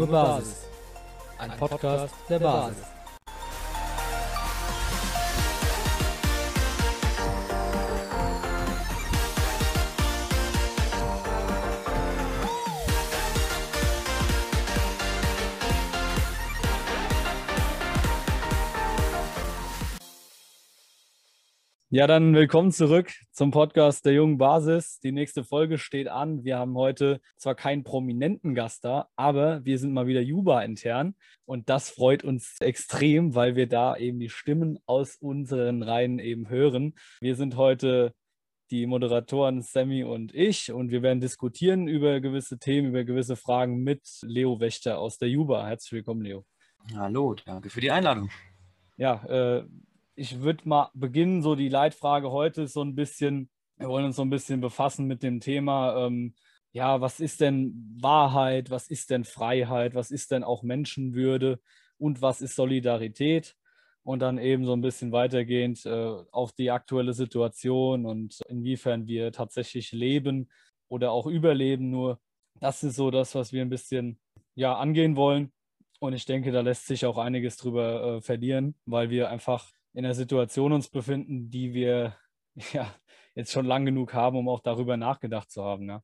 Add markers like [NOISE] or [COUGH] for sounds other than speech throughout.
Junge Basis. Ein Podcast der Basis. Ja, dann willkommen zurück zum Podcast der jungen Basis. Die nächste Folge steht an. Wir haben heute zwar keinen prominenten Gast da, aber wir sind mal wieder Juba intern und das freut uns extrem, weil wir da eben die Stimmen aus unseren Reihen eben hören. Wir sind heute die Moderatoren Sammy und ich und wir werden diskutieren über gewisse Themen, über gewisse Fragen mit Leo Wächter aus der Juba. Herzlich willkommen, Leo. Hallo, danke für die Einladung. Ja, äh, ich würde mal beginnen, so die Leitfrage heute ist so ein bisschen, wir wollen uns so ein bisschen befassen mit dem Thema, ähm, ja, was ist denn Wahrheit, was ist denn Freiheit, was ist denn auch Menschenwürde und was ist Solidarität? Und dann eben so ein bisschen weitergehend äh, auf die aktuelle Situation und inwiefern wir tatsächlich leben oder auch überleben. Nur das ist so das, was wir ein bisschen ja, angehen wollen. Und ich denke, da lässt sich auch einiges drüber äh, verlieren, weil wir einfach in einer Situation uns befinden, die wir [LAUGHS] ja jetzt schon lang genug haben, um auch darüber nachgedacht zu haben. Ja,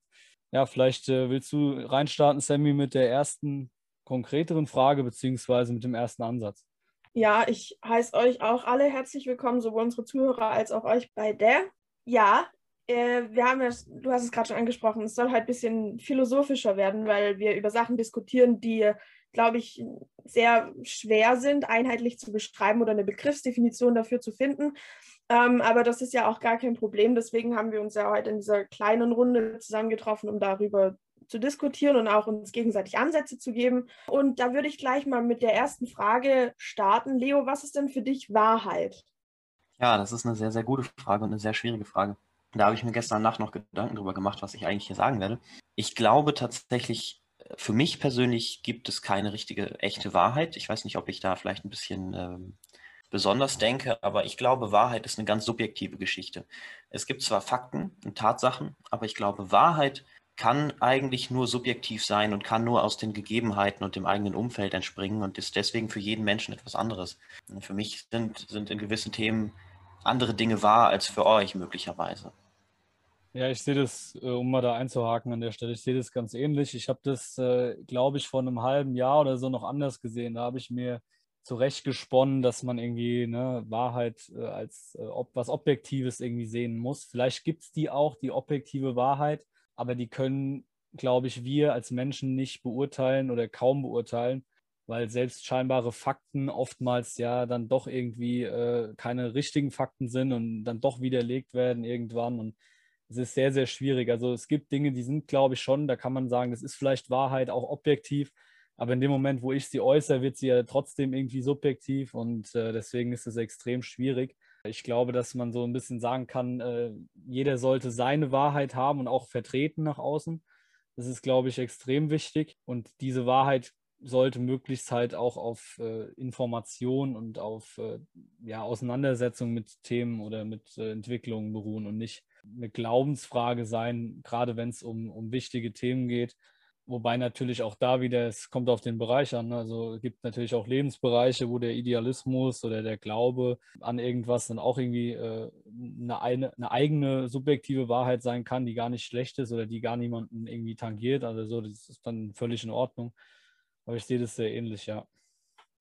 ja vielleicht äh, willst du reinstarten, Sammy, mit der ersten konkreteren Frage beziehungsweise mit dem ersten Ansatz. Ja, ich heiße euch auch alle herzlich willkommen, sowohl unsere Zuhörer als auch euch bei der. Ja, äh, wir haben ja, du hast es gerade schon angesprochen, es soll halt ein bisschen philosophischer werden, weil wir über Sachen diskutieren, die glaube ich, sehr schwer sind, einheitlich zu beschreiben oder eine Begriffsdefinition dafür zu finden. Ähm, aber das ist ja auch gar kein Problem. Deswegen haben wir uns ja heute in dieser kleinen Runde zusammengetroffen, um darüber zu diskutieren und auch uns gegenseitig Ansätze zu geben. Und da würde ich gleich mal mit der ersten Frage starten. Leo, was ist denn für dich Wahrheit? Ja, das ist eine sehr, sehr gute Frage und eine sehr schwierige Frage. Da habe ich mir gestern Nacht noch Gedanken darüber gemacht, was ich eigentlich hier sagen werde. Ich glaube tatsächlich, für mich persönlich gibt es keine richtige, echte Wahrheit. Ich weiß nicht, ob ich da vielleicht ein bisschen ähm, besonders denke, aber ich glaube, Wahrheit ist eine ganz subjektive Geschichte. Es gibt zwar Fakten und Tatsachen, aber ich glaube, Wahrheit kann eigentlich nur subjektiv sein und kann nur aus den Gegebenheiten und dem eigenen Umfeld entspringen und ist deswegen für jeden Menschen etwas anderes. Und für mich sind, sind in gewissen Themen andere Dinge wahr als für euch möglicherweise. Ja, ich sehe das, äh, um mal da einzuhaken an der Stelle, ich sehe das ganz ähnlich. Ich habe das, äh, glaube ich, vor einem halben Jahr oder so noch anders gesehen. Da habe ich mir zurechtgesponnen, dass man irgendwie ne, Wahrheit äh, als ob, was Objektives irgendwie sehen muss. Vielleicht gibt es die auch, die objektive Wahrheit, aber die können, glaube ich, wir als Menschen nicht beurteilen oder kaum beurteilen, weil selbst scheinbare Fakten oftmals ja dann doch irgendwie äh, keine richtigen Fakten sind und dann doch widerlegt werden irgendwann. Und es ist sehr, sehr schwierig. Also es gibt Dinge, die sind, glaube ich, schon, da kann man sagen, das ist vielleicht Wahrheit, auch objektiv. Aber in dem Moment, wo ich sie äußere, wird sie ja trotzdem irgendwie subjektiv und äh, deswegen ist es extrem schwierig. Ich glaube, dass man so ein bisschen sagen kann, äh, jeder sollte seine Wahrheit haben und auch vertreten nach außen. Das ist, glaube ich, extrem wichtig und diese Wahrheit sollte möglichst halt auch auf äh, Information und auf äh, ja, Auseinandersetzung mit Themen oder mit äh, Entwicklungen beruhen und nicht eine Glaubensfrage sein, gerade wenn es um, um wichtige Themen geht. Wobei natürlich auch da wieder, es kommt auf den Bereich an. Ne? Also es gibt natürlich auch Lebensbereiche, wo der Idealismus oder der Glaube an irgendwas dann auch irgendwie äh, eine, eine, eine, eigene subjektive Wahrheit sein kann, die gar nicht schlecht ist oder die gar niemanden irgendwie tangiert. Also so, das ist dann völlig in Ordnung. Aber ich sehe das sehr ähnlich, ja.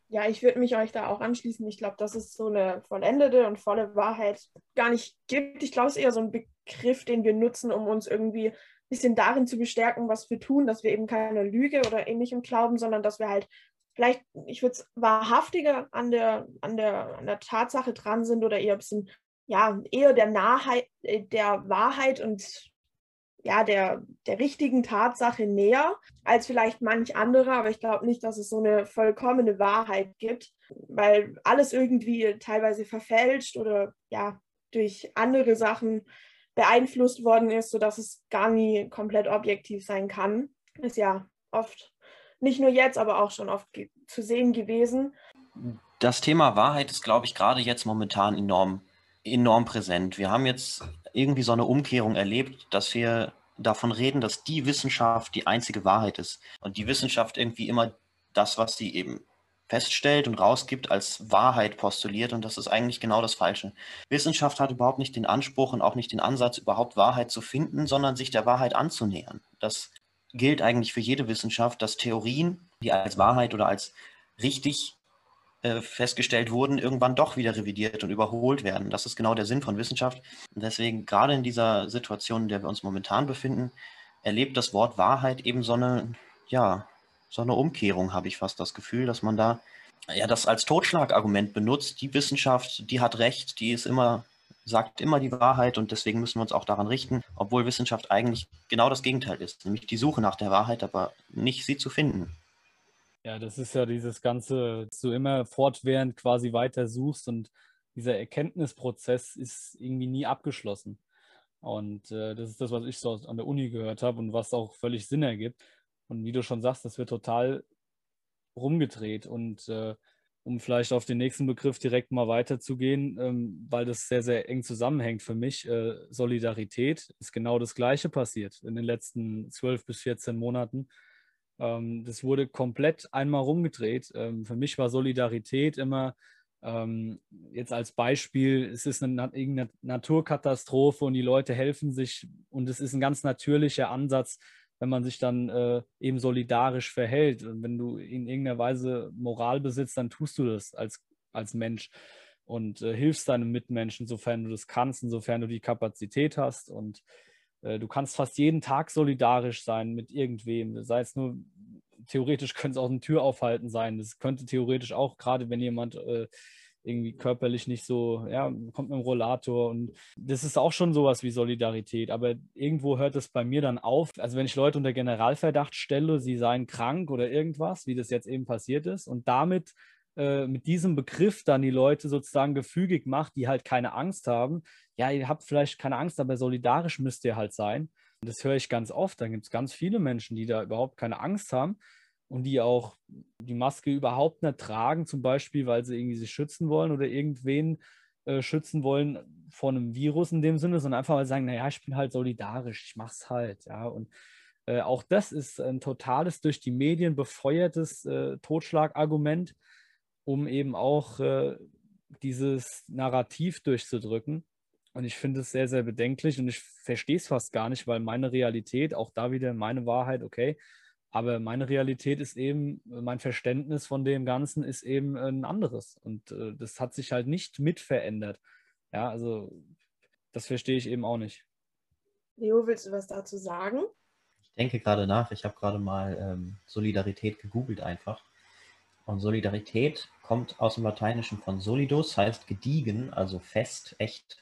Ja, ich würde mich euch da auch anschließen. Ich glaube, dass es so eine vollendete und volle Wahrheit gar nicht gibt. Ich glaube, es ist eher so ein Begriff, den wir nutzen, um uns irgendwie ein bisschen darin zu bestärken, was wir tun, dass wir eben keine Lüge oder ähnlichem glauben, sondern dass wir halt vielleicht, ich würde es wahrhaftiger an der, an, der, an der Tatsache dran sind oder eher ein bisschen, ja, eher der Nahheit, äh, der Wahrheit und ja, der, der richtigen Tatsache näher als vielleicht manch andere, aber ich glaube nicht, dass es so eine vollkommene Wahrheit gibt, weil alles irgendwie teilweise verfälscht oder ja, durch andere Sachen beeinflusst worden ist, sodass es gar nie komplett objektiv sein kann. Ist ja oft, nicht nur jetzt, aber auch schon oft zu sehen gewesen. Das Thema Wahrheit ist, glaube ich, gerade jetzt momentan enorm, enorm präsent. Wir haben jetzt irgendwie so eine Umkehrung erlebt, dass wir davon reden, dass die Wissenschaft die einzige Wahrheit ist und die Wissenschaft irgendwie immer das, was sie eben feststellt und rausgibt, als Wahrheit postuliert und das ist eigentlich genau das Falsche. Wissenschaft hat überhaupt nicht den Anspruch und auch nicht den Ansatz, überhaupt Wahrheit zu finden, sondern sich der Wahrheit anzunähern. Das gilt eigentlich für jede Wissenschaft, dass Theorien, die als Wahrheit oder als richtig äh, festgestellt wurden, irgendwann doch wieder revidiert und überholt werden. Das ist genau der Sinn von Wissenschaft. Und deswegen, gerade in dieser Situation, in der wir uns momentan befinden, erlebt das Wort Wahrheit eben so eine, ja, so eine Umkehrung, habe ich fast das Gefühl, dass man da ja das als Totschlagargument benutzt. Die Wissenschaft, die hat recht, die ist immer, sagt immer die Wahrheit und deswegen müssen wir uns auch daran richten, obwohl Wissenschaft eigentlich genau das Gegenteil ist, nämlich die Suche nach der Wahrheit, aber nicht sie zu finden. Ja, das ist ja dieses Ganze, dass du immer fortwährend quasi weiter suchst und dieser Erkenntnisprozess ist irgendwie nie abgeschlossen. Und äh, das ist das, was ich so an der Uni gehört habe und was auch völlig Sinn ergibt. Und wie du schon sagst, das wird total rumgedreht. Und äh, um vielleicht auf den nächsten Begriff direkt mal weiterzugehen, ähm, weil das sehr, sehr eng zusammenhängt für mich, äh, Solidarität ist genau das Gleiche passiert in den letzten zwölf bis 14 Monaten. Ähm, das wurde komplett einmal rumgedreht. Ähm, für mich war Solidarität immer ähm, jetzt als Beispiel, es ist eine, eine Naturkatastrophe und die Leute helfen sich und es ist ein ganz natürlicher Ansatz, wenn man sich dann äh, eben solidarisch verhält. Und wenn du in irgendeiner Weise Moral besitzt, dann tust du das als, als Mensch und äh, hilfst deinem Mitmenschen, sofern du das kannst, insofern du die Kapazität hast. Und du kannst fast jeden Tag solidarisch sein mit irgendwem. Sei es nur, theoretisch könnte es auch ein Türaufhalten sein. Das könnte theoretisch auch, gerade wenn jemand äh, irgendwie körperlich nicht so, ja, kommt mit dem Rollator und das ist auch schon sowas wie Solidarität, aber irgendwo hört es bei mir dann auf. Also wenn ich Leute unter Generalverdacht stelle, sie seien krank oder irgendwas, wie das jetzt eben passiert ist und damit äh, mit diesem Begriff dann die Leute sozusagen gefügig macht, die halt keine Angst haben. Ja, ihr habt vielleicht keine Angst, aber solidarisch müsst ihr halt sein. Und das höre ich ganz oft. Da gibt es ganz viele Menschen, die da überhaupt keine Angst haben und die auch die Maske überhaupt nicht tragen, zum Beispiel, weil sie irgendwie sich schützen wollen oder irgendwen äh, schützen wollen vor einem Virus in dem Sinne, sondern einfach mal sagen, naja, ich bin halt solidarisch, ich mach's halt, ja. Und äh, auch das ist ein totales durch die Medien befeuertes äh, Totschlagargument, um eben auch äh, dieses Narrativ durchzudrücken. Und ich finde es sehr, sehr bedenklich und ich verstehe es fast gar nicht, weil meine Realität, auch da wieder meine Wahrheit, okay, aber meine Realität ist eben, mein Verständnis von dem Ganzen ist eben ein anderes. Und äh, das hat sich halt nicht mit verändert. Ja, also das verstehe ich eben auch nicht. Leo, willst du was dazu sagen? Ich denke gerade nach. Ich habe gerade mal ähm, Solidarität gegoogelt einfach. Und Solidarität kommt aus dem Lateinischen von solidus, heißt gediegen, also fest, echt,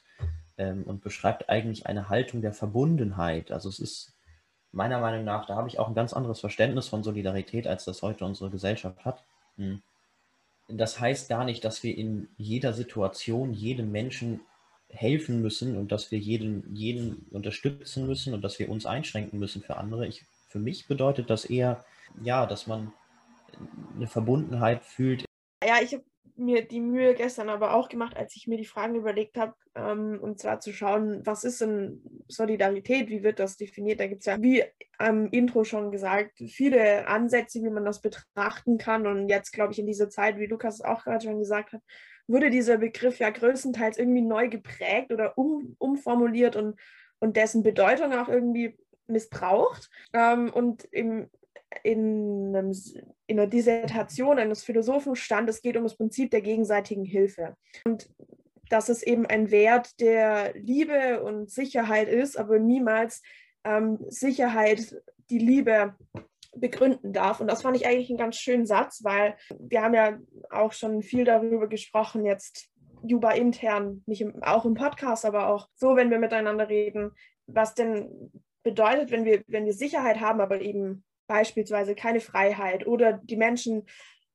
ähm, und beschreibt eigentlich eine Haltung der Verbundenheit. Also es ist meiner Meinung nach, da habe ich auch ein ganz anderes Verständnis von Solidarität, als das heute unsere Gesellschaft hat. Hm. Das heißt gar nicht, dass wir in jeder Situation jedem Menschen helfen müssen und dass wir jeden, jeden unterstützen müssen und dass wir uns einschränken müssen für andere. Ich, für mich bedeutet das eher, ja, dass man eine Verbundenheit fühlt. Ja, ich habe mir die Mühe gestern aber auch gemacht, als ich mir die Fragen überlegt habe, ähm, und zwar zu schauen, was ist denn Solidarität, wie wird das definiert? Da gibt es ja, wie am Intro schon gesagt, viele Ansätze, wie man das betrachten kann. Und jetzt, glaube ich, in dieser Zeit, wie Lukas auch gerade schon gesagt hat, wurde dieser Begriff ja größtenteils irgendwie neu geprägt oder um, umformuliert und, und dessen Bedeutung auch irgendwie missbraucht. Ähm, und im in, einem, in einer Dissertation eines Philosophen stand, es geht um das Prinzip der gegenseitigen Hilfe. Und dass es eben ein Wert der Liebe und Sicherheit ist, aber niemals ähm, Sicherheit die Liebe begründen darf. Und das fand ich eigentlich einen ganz schönen Satz, weil wir haben ja auch schon viel darüber gesprochen, jetzt Juba intern, nicht im, auch im Podcast, aber auch so, wenn wir miteinander reden, was denn bedeutet, wenn wir, wenn wir Sicherheit haben, aber eben beispielsweise keine Freiheit oder die Menschen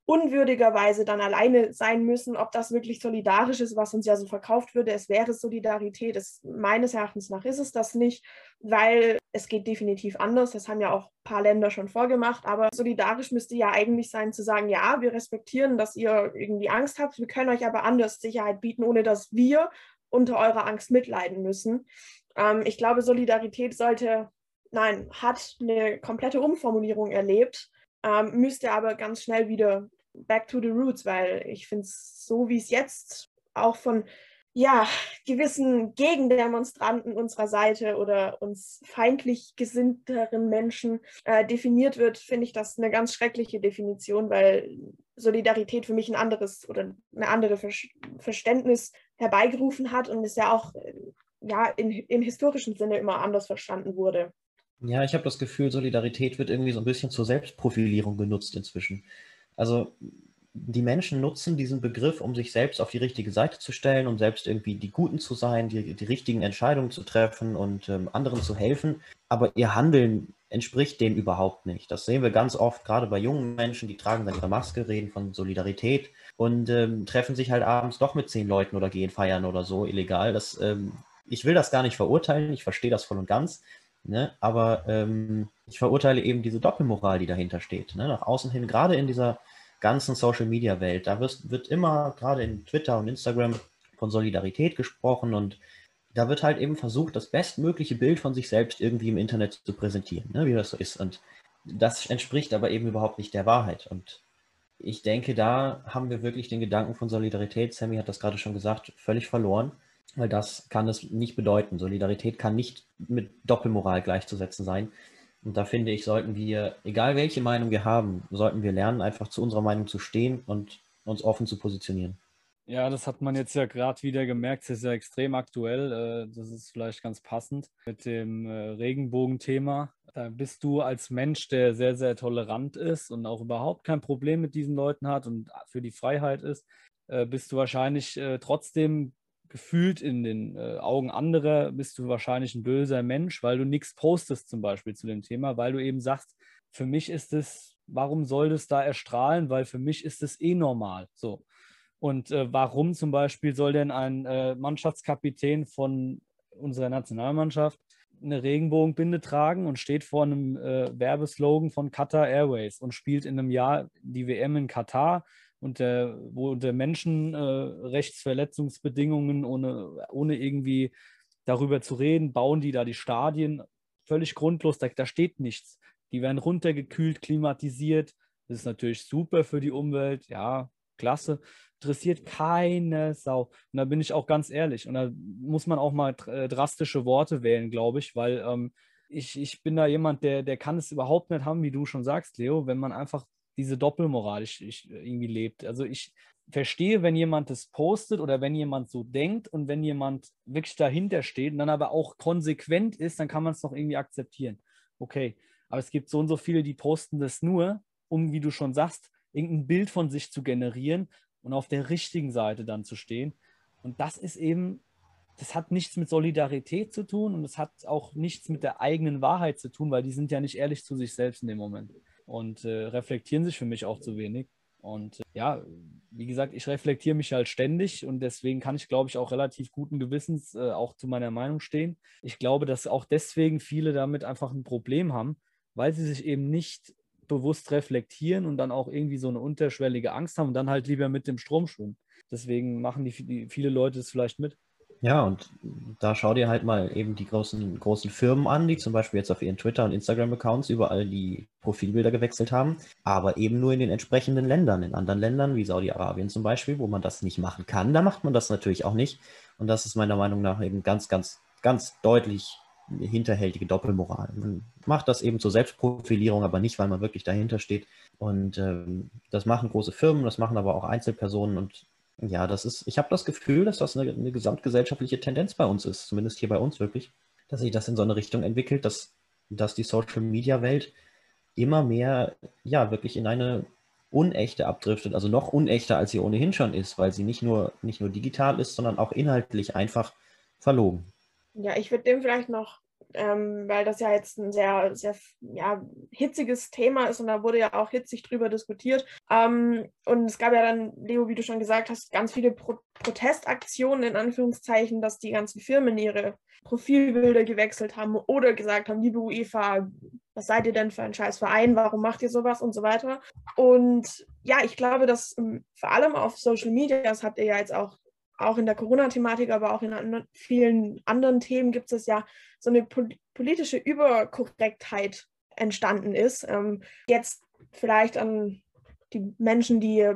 unwürdigerweise dann alleine sein müssen, ob das wirklich solidarisch ist, was uns ja so verkauft würde. Es wäre Solidarität. Es, meines Erachtens nach ist es das nicht, weil es geht definitiv anders. Das haben ja auch ein paar Länder schon vorgemacht. Aber solidarisch müsste ja eigentlich sein zu sagen, ja, wir respektieren, dass ihr irgendwie Angst habt. Wir können euch aber anders Sicherheit bieten, ohne dass wir unter eurer Angst mitleiden müssen. Ähm, ich glaube, Solidarität sollte nein, hat eine komplette Umformulierung erlebt. ähm, müsste aber ganz schnell wieder back to the roots, weil ich finde es so, wie es jetzt auch von ja, gewissen Gegendemonstranten unserer Seite oder uns feindlich gesinnteren Menschen äh, definiert wird, finde ich das eine ganz schreckliche Definition, weil Solidarität für mich ein anderes oder eine andere Ver Verständnis herbeigerufen hat und es ja auch äh, ja, in, im historischen Sinne immer anders verstanden wurde. Ja, ich habe das Gefühl, Solidarität wird irgendwie so ein bisschen zur Selbstprofilierung genutzt inzwischen. Also die Menschen nutzen diesen Begriff, um sich selbst auf die richtige Seite zu stellen, um selbst irgendwie die Guten zu sein, die, die richtigen Entscheidungen zu treffen und ähm, anderen zu helfen. Aber ihr Handeln entspricht dem überhaupt nicht. Das sehen wir ganz oft, gerade bei jungen Menschen, die tragen dann ihre Maske, reden von Solidarität und ähm, treffen sich halt abends doch mit zehn Leuten oder gehen feiern oder so illegal. Das, ähm, ich will das gar nicht verurteilen, ich verstehe das voll und ganz. Ne? Aber ähm, ich verurteile eben diese Doppelmoral, die dahinter steht. Ne? Nach außen hin, gerade in dieser ganzen Social-Media-Welt. Da wirst, wird immer, gerade in Twitter und Instagram, von Solidarität gesprochen und da wird halt eben versucht, das bestmögliche Bild von sich selbst irgendwie im Internet zu präsentieren, ne, wie das so ist. Und das entspricht aber eben überhaupt nicht der Wahrheit. Und ich denke, da haben wir wirklich den Gedanken von Solidarität, Sammy hat das gerade schon gesagt, völlig verloren, weil das kann es nicht bedeuten. Solidarität kann nicht mit Doppelmoral gleichzusetzen sein. Und da finde ich, sollten wir, egal welche Meinung wir haben, sollten wir lernen, einfach zu unserer Meinung zu stehen und uns offen zu positionieren. Ja, das hat man jetzt ja gerade wieder gemerkt. Es ist ja extrem aktuell. Äh, das ist vielleicht ganz passend mit dem äh, Regenbogenthema. Da bist du als Mensch, der sehr, sehr tolerant ist und auch überhaupt kein Problem mit diesen Leuten hat und für die Freiheit ist, äh, bist du wahrscheinlich trotzdem gefühlt in den äh, Augen anderer bist du wahrscheinlich ein böser Mensch, weil du nichts postest zum Beispiel zu dem Thema, weil du eben sagst, für mich ist es, warum soll das da erstrahlen? Weil für mich ist es eh normal. So. Und äh, warum zum Beispiel soll denn ein äh, Mannschaftskapitän von unserer Nationalmannschaft eine Regenbogenbinde tragen und steht vor einem äh, Werbeslogan von Qatar Airways und spielt in einem Jahr die WM in Katar unter, wo unter Menschenrechtsverletzungsbedingungen, äh, ohne, ohne irgendwie darüber zu reden, bauen die da die Stadien völlig grundlos. Da, da steht nichts. Die werden runtergekühlt, klimatisiert. Das ist natürlich super für die Umwelt. Ja, klasse. Interessiert keine Sau. Und da bin ich auch ganz ehrlich. Und da muss man auch mal äh, drastische Worte wählen, glaube ich, weil ähm, ich, ich bin da jemand, der, der kann es überhaupt nicht haben, wie du schon sagst, Leo, wenn man einfach diese Doppelmoral ich, ich, irgendwie lebt. Also ich verstehe, wenn jemand das postet oder wenn jemand so denkt und wenn jemand wirklich dahinter steht und dann aber auch konsequent ist, dann kann man es noch irgendwie akzeptieren. Okay, aber es gibt so und so viele, die posten das nur, um, wie du schon sagst, irgendein Bild von sich zu generieren und auf der richtigen Seite dann zu stehen. Und das ist eben, das hat nichts mit Solidarität zu tun und es hat auch nichts mit der eigenen Wahrheit zu tun, weil die sind ja nicht ehrlich zu sich selbst in dem Moment und äh, reflektieren sich für mich auch zu wenig. Und äh, ja, wie gesagt, ich reflektiere mich halt ständig und deswegen kann ich, glaube ich, auch relativ guten Gewissens äh, auch zu meiner Meinung stehen. Ich glaube, dass auch deswegen viele damit einfach ein Problem haben, weil sie sich eben nicht bewusst reflektieren und dann auch irgendwie so eine unterschwellige Angst haben und dann halt lieber mit dem Strom schwimmen. Deswegen machen die, die viele Leute es vielleicht mit. Ja, und da schau dir halt mal eben die großen, großen Firmen an, die zum Beispiel jetzt auf ihren Twitter- und Instagram-Accounts überall die Profilbilder gewechselt haben, aber eben nur in den entsprechenden Ländern. In anderen Ländern, wie Saudi-Arabien zum Beispiel, wo man das nicht machen kann, da macht man das natürlich auch nicht. Und das ist meiner Meinung nach eben ganz, ganz, ganz deutlich hinterhältige Doppelmoral. Man macht das eben zur Selbstprofilierung, aber nicht, weil man wirklich dahinter steht. Und ähm, das machen große Firmen, das machen aber auch Einzelpersonen und ja, das ist, ich habe das Gefühl, dass das eine, eine, gesamtgesellschaftliche Tendenz bei uns ist, zumindest hier bei uns wirklich, dass sich das in so eine Richtung entwickelt, dass, dass die Social Media Welt immer mehr, ja, wirklich in eine unechte abdriftet, also noch unechter, als sie ohnehin schon ist, weil sie nicht nur, nicht nur digital ist, sondern auch inhaltlich einfach verlogen. Ja, ich würde dem vielleicht noch ähm, weil das ja jetzt ein sehr, sehr ja, hitziges Thema ist und da wurde ja auch hitzig drüber diskutiert. Ähm, und es gab ja dann, Leo, wie du schon gesagt hast, ganz viele Pro Protestaktionen in Anführungszeichen, dass die ganzen Firmen ihre Profilbilder gewechselt haben oder gesagt haben, liebe UEFA, was seid ihr denn für ein scheiß Verein, warum macht ihr sowas und so weiter. Und ja, ich glaube, dass ähm, vor allem auf Social Media, das habt ihr ja jetzt auch auch in der Corona-Thematik, aber auch in vielen anderen Themen gibt es ja so eine politische Überkorrektheit entstanden ist. Ähm, jetzt vielleicht an die Menschen, die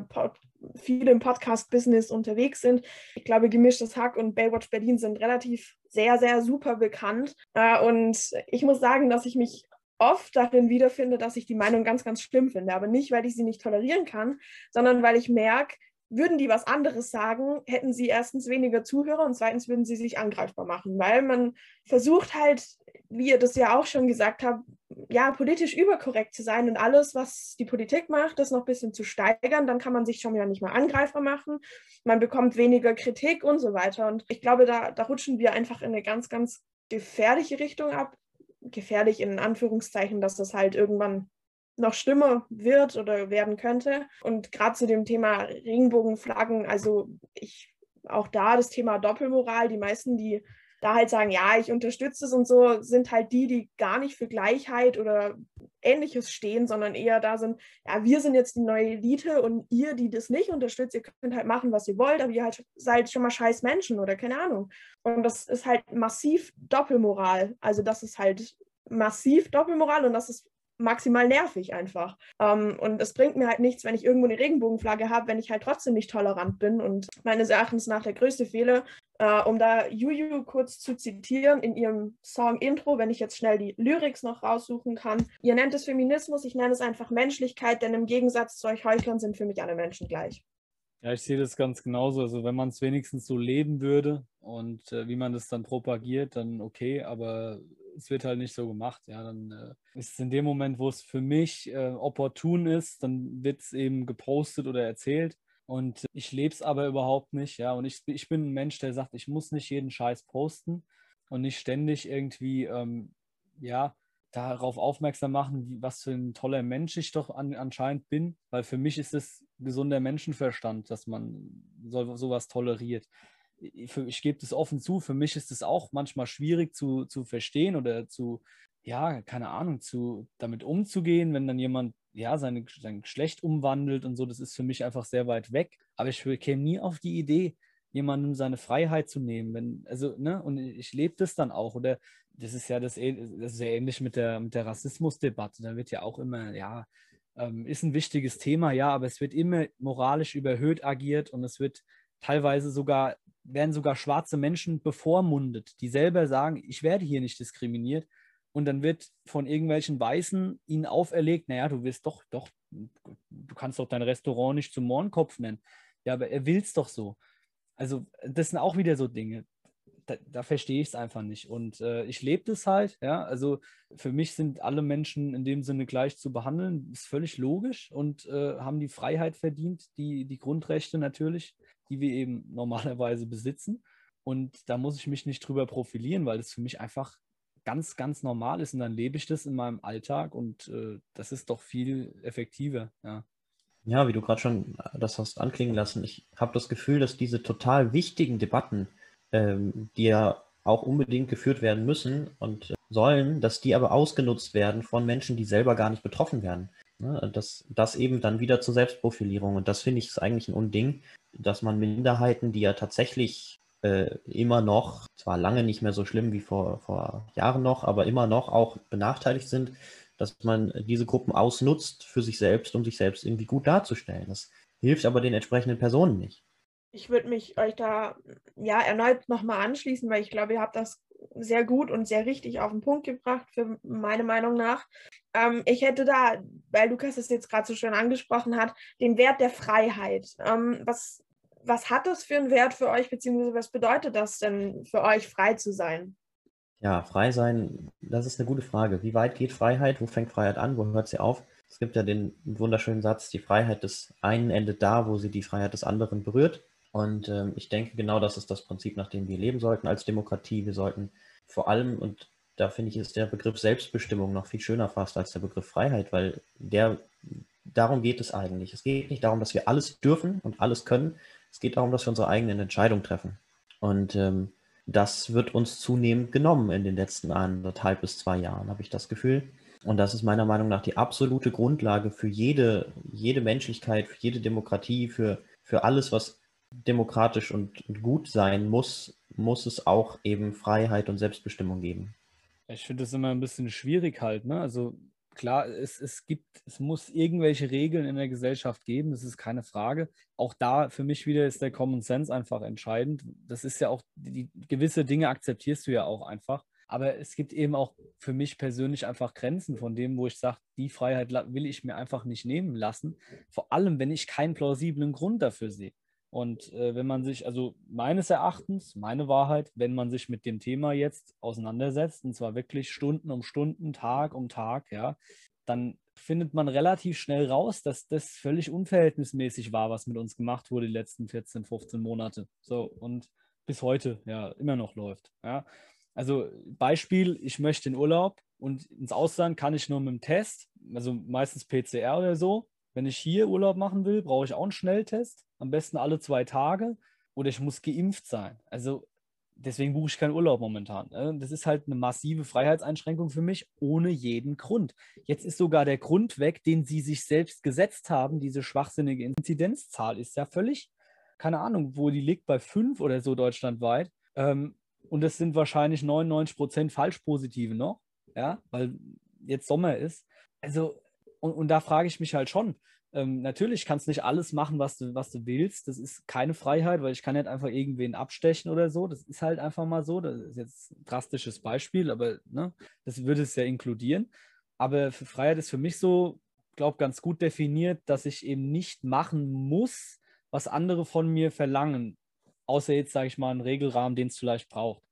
viel im Podcast-Business unterwegs sind. Ich glaube, Gemischtes Hack und Baywatch Berlin sind relativ sehr, sehr super bekannt. Äh, und ich muss sagen, dass ich mich oft darin wiederfinde, dass ich die Meinung ganz, ganz schlimm finde. Aber nicht, weil ich sie nicht tolerieren kann, sondern weil ich merke, würden die was anderes sagen, hätten sie erstens weniger Zuhörer und zweitens würden sie sich angreifbar machen, weil man versucht halt, wie ihr das ja auch schon gesagt habt, ja, politisch überkorrekt zu sein und alles, was die Politik macht, das noch ein bisschen zu steigern, dann kann man sich schon wieder nicht mehr angreifbar machen. Man bekommt weniger Kritik und so weiter. Und ich glaube, da, da rutschen wir einfach in eine ganz, ganz gefährliche Richtung ab. Gefährlich in Anführungszeichen, dass das halt irgendwann noch schlimmer wird oder werden könnte. Und gerade zu dem Thema Regenbogenflaggen, also ich auch da das Thema Doppelmoral, die meisten, die da halt sagen, ja, ich unterstütze es und so, sind halt die, die gar nicht für Gleichheit oder ähnliches stehen, sondern eher da sind, ja, wir sind jetzt die neue Elite und ihr, die das nicht unterstützt, ihr könnt halt machen, was ihr wollt, aber ihr halt seid schon mal scheiß Menschen oder keine Ahnung. Und das ist halt massiv Doppelmoral. Also das ist halt massiv Doppelmoral und das ist maximal nervig einfach. Ähm, und es bringt mir halt nichts, wenn ich irgendwo eine Regenbogenflagge habe, wenn ich halt trotzdem nicht tolerant bin. Und meines Erachtens nach der größte Fehler, äh, um da Juju kurz zu zitieren in ihrem Song Intro, wenn ich jetzt schnell die Lyrics noch raussuchen kann. Ihr nennt es Feminismus, ich nenne es einfach Menschlichkeit, denn im Gegensatz zu euch Heuchlern sind für mich alle Menschen gleich. Ja, ich sehe das ganz genauso. Also wenn man es wenigstens so leben würde und äh, wie man das dann propagiert, dann okay, aber es wird halt nicht so gemacht. Ja, dann äh, ist es in dem Moment, wo es für mich äh, opportun ist, dann wird es eben gepostet oder erzählt. Und ich lebe es aber überhaupt nicht. Ja, und ich, ich bin ein Mensch, der sagt, ich muss nicht jeden Scheiß posten und nicht ständig irgendwie, ähm, ja, darauf aufmerksam machen, was für ein toller Mensch ich doch an, anscheinend bin, weil für mich ist es gesunder Menschenverstand, dass man so, sowas toleriert für, ich gebe das offen zu, für mich ist es auch manchmal schwierig zu, zu verstehen oder zu, ja, keine Ahnung, zu, damit umzugehen, wenn dann jemand ja, seine, sein Geschlecht umwandelt und so, das ist für mich einfach sehr weit weg. Aber ich käme nie auf die Idee, jemandem seine Freiheit zu nehmen. Wenn, also, ne, und ich lebe das dann auch. Oder das ist ja das, das ist ja ähnlich mit der, mit der Rassismusdebatte. Da wird ja auch immer, ja, ähm, ist ein wichtiges Thema, ja, aber es wird immer moralisch überhöht agiert und es wird teilweise sogar werden sogar schwarze Menschen bevormundet, die selber sagen, ich werde hier nicht diskriminiert. Und dann wird von irgendwelchen Weißen ihnen auferlegt, naja, du wirst doch, doch, du kannst doch dein Restaurant nicht zum Mohrenkopf nennen. Ja, aber er will es doch so. Also, das sind auch wieder so Dinge. Da, da verstehe ich es einfach nicht. Und äh, ich lebe das halt, ja. Also für mich sind alle Menschen in dem Sinne gleich zu behandeln, ist völlig logisch und äh, haben die Freiheit verdient, die, die Grundrechte natürlich die wir eben normalerweise besitzen. Und da muss ich mich nicht drüber profilieren, weil das für mich einfach ganz, ganz normal ist. Und dann lebe ich das in meinem Alltag und äh, das ist doch viel effektiver. Ja, ja wie du gerade schon äh, das hast anklingen lassen, ich habe das Gefühl, dass diese total wichtigen Debatten, ähm, die ja auch unbedingt geführt werden müssen und äh, sollen, dass die aber ausgenutzt werden von Menschen, die selber gar nicht betroffen werden. Ne? Das, das eben dann wieder zur Selbstprofilierung. Und das finde ich ist eigentlich ein Unding, dass man Minderheiten, die ja tatsächlich äh, immer noch, zwar lange nicht mehr so schlimm wie vor, vor Jahren noch, aber immer noch auch benachteiligt sind, dass man diese Gruppen ausnutzt für sich selbst, um sich selbst irgendwie gut darzustellen. Das hilft aber den entsprechenden Personen nicht. Ich würde mich euch da ja erneut nochmal anschließen, weil ich glaube, ihr habt das sehr gut und sehr richtig auf den Punkt gebracht, für meine Meinung nach. Ähm, ich hätte da, weil Lukas es jetzt gerade so schön angesprochen hat, den Wert der Freiheit. Ähm, was, was hat das für einen Wert für euch, beziehungsweise was bedeutet das denn für euch, frei zu sein? Ja, frei sein, das ist eine gute Frage. Wie weit geht Freiheit? Wo fängt Freiheit an? Wo hört sie auf? Es gibt ja den wunderschönen Satz, die Freiheit des einen endet da, wo sie die Freiheit des anderen berührt. Und ähm, ich denke, genau das ist das Prinzip, nach dem wir leben sollten als Demokratie. Wir sollten vor allem, und da finde ich, ist der Begriff Selbstbestimmung noch viel schöner fast als der Begriff Freiheit, weil der, darum geht es eigentlich. Es geht nicht darum, dass wir alles dürfen und alles können. Es geht darum, dass wir unsere eigenen Entscheidungen treffen. Und ähm, das wird uns zunehmend genommen in den letzten anderthalb bis zwei Jahren, habe ich das Gefühl. Und das ist meiner Meinung nach die absolute Grundlage für jede, jede Menschlichkeit, für jede Demokratie, für, für alles, was demokratisch und, gut sein muss, muss es auch eben Freiheit und Selbstbestimmung geben. Ich finde das immer ein bisschen schwierig halt, ne? Also klar, es, es gibt, es muss irgendwelche Regeln in der Gesellschaft geben, das ist keine Frage. Auch da für mich wieder ist der Common Sense einfach entscheidend. Das ist ja auch, die, gewisse Dinge akzeptierst du ja auch einfach. Aber es gibt eben auch für mich persönlich einfach Grenzen von dem, wo ich sage, die Freiheit will ich mir einfach nicht nehmen lassen. Vor allem, wenn ich keinen plausiblen Grund dafür sehe. Und äh, wenn man sich, also meines Erachtens, meine Wahrheit, wenn man sich mit dem Thema jetzt auseinandersetzt, und zwar wirklich Stunden um Stunden, Tag um Tag, ja, dann findet man relativ schnell raus, dass das völlig unverhältnismäßig war, was mit uns gemacht wurde die letzten 14, 15 Monate. So, und bis heute ja immer noch läuft. Ja. Also Beispiel, ich möchte in Urlaub und ins Ausland kann ich nur mit dem Test, also meistens PCR oder so. Wenn ich hier Urlaub machen will, brauche ich auch einen Schnelltest am besten alle zwei Tage oder ich muss geimpft sein. Also deswegen buche ich keinen Urlaub momentan. Ne? Das ist halt eine massive Freiheitseinschränkung für mich ohne jeden Grund. Jetzt ist sogar der Grund weg, den sie sich selbst gesetzt haben. Diese schwachsinnige Inzidenzzahl ist ja völlig, keine Ahnung, wo die liegt, bei fünf oder so deutschlandweit. Ähm, und das sind wahrscheinlich 99 Prozent Falschpositive noch, ja, weil jetzt Sommer ist. Also, und, und da frage ich mich halt schon, ähm, natürlich kannst du nicht alles machen, was du, was du willst. Das ist keine Freiheit, weil ich kann nicht einfach irgendwen abstechen oder so. Das ist halt einfach mal so. Das ist jetzt ein drastisches Beispiel, aber ne, das würde es ja inkludieren. Aber Freiheit ist für mich so, glaube ganz gut definiert, dass ich eben nicht machen muss, was andere von mir verlangen. Außer jetzt, sage ich mal, einen Regelrahmen, den es vielleicht braucht.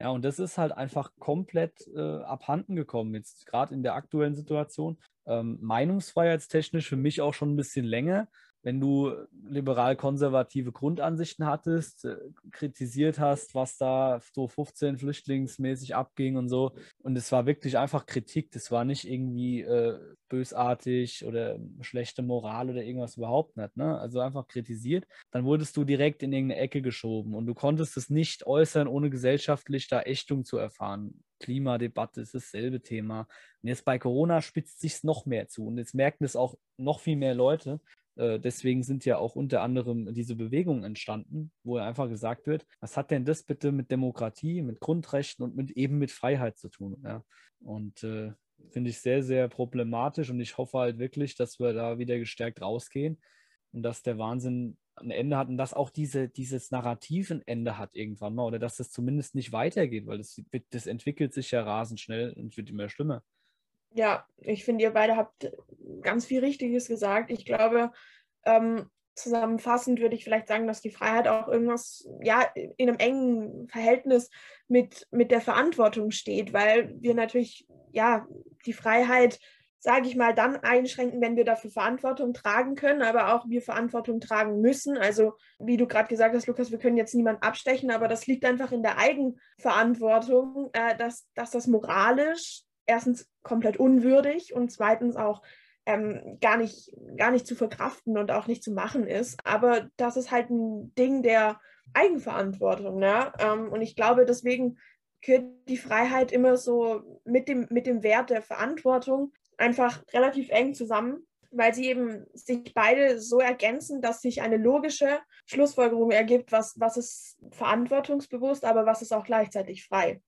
Ja, und das ist halt einfach komplett äh, abhanden gekommen, jetzt gerade in der aktuellen Situation ähm, meinungsfreiheitstechnisch für mich auch schon ein bisschen länger. Wenn du liberal-konservative Grundansichten hattest, äh, kritisiert hast, was da so 15 flüchtlingsmäßig abging und so. Und es war wirklich einfach Kritik. Das war nicht irgendwie äh, bösartig oder schlechte Moral oder irgendwas überhaupt nicht. Ne? Also einfach kritisiert. Dann wurdest du direkt in irgendeine Ecke geschoben und du konntest es nicht äußern, ohne gesellschaftlich da Ächtung zu erfahren. Klimadebatte ist dasselbe Thema. Und jetzt bei Corona spitzt sich noch mehr zu. Und jetzt merken es auch noch viel mehr Leute. Äh, deswegen sind ja auch unter anderem diese Bewegungen entstanden, wo einfach gesagt wird, was hat denn das bitte mit Demokratie, mit Grundrechten und mit eben mit Freiheit zu tun? Ja? Und äh, finde ich sehr, sehr problematisch und ich hoffe halt wirklich, dass wir da wieder gestärkt rausgehen und dass der Wahnsinn ein Ende hat und dass auch diese, dieses Narrativ ein Ende hat irgendwann mal oder dass das zumindest nicht weitergeht, weil das, das entwickelt sich ja rasend schnell und wird immer schlimmer. Ja, ich finde, ihr beide habt ganz viel Richtiges gesagt. Ich glaube, ähm, zusammenfassend würde ich vielleicht sagen, dass die Freiheit auch irgendwas, ja, in einem engen Verhältnis mit, mit der Verantwortung steht, weil wir natürlich, ja, die Freiheit sage ich mal, dann einschränken, wenn wir dafür Verantwortung tragen können, aber auch wir Verantwortung tragen müssen. Also wie du gerade gesagt hast, Lukas, wir können jetzt niemanden abstechen, aber das liegt einfach in der Eigenverantwortung, äh, dass, dass das moralisch erstens komplett unwürdig und zweitens auch ähm, gar, nicht, gar nicht zu verkraften und auch nicht zu machen ist. Aber das ist halt ein Ding der Eigenverantwortung. Ne? Ähm, und ich glaube, deswegen gehört die Freiheit immer so mit dem, mit dem Wert der Verantwortung einfach relativ eng zusammen, weil sie eben sich beide so ergänzen, dass sich eine logische Schlussfolgerung ergibt, was, was ist verantwortungsbewusst, aber was ist auch gleichzeitig frei.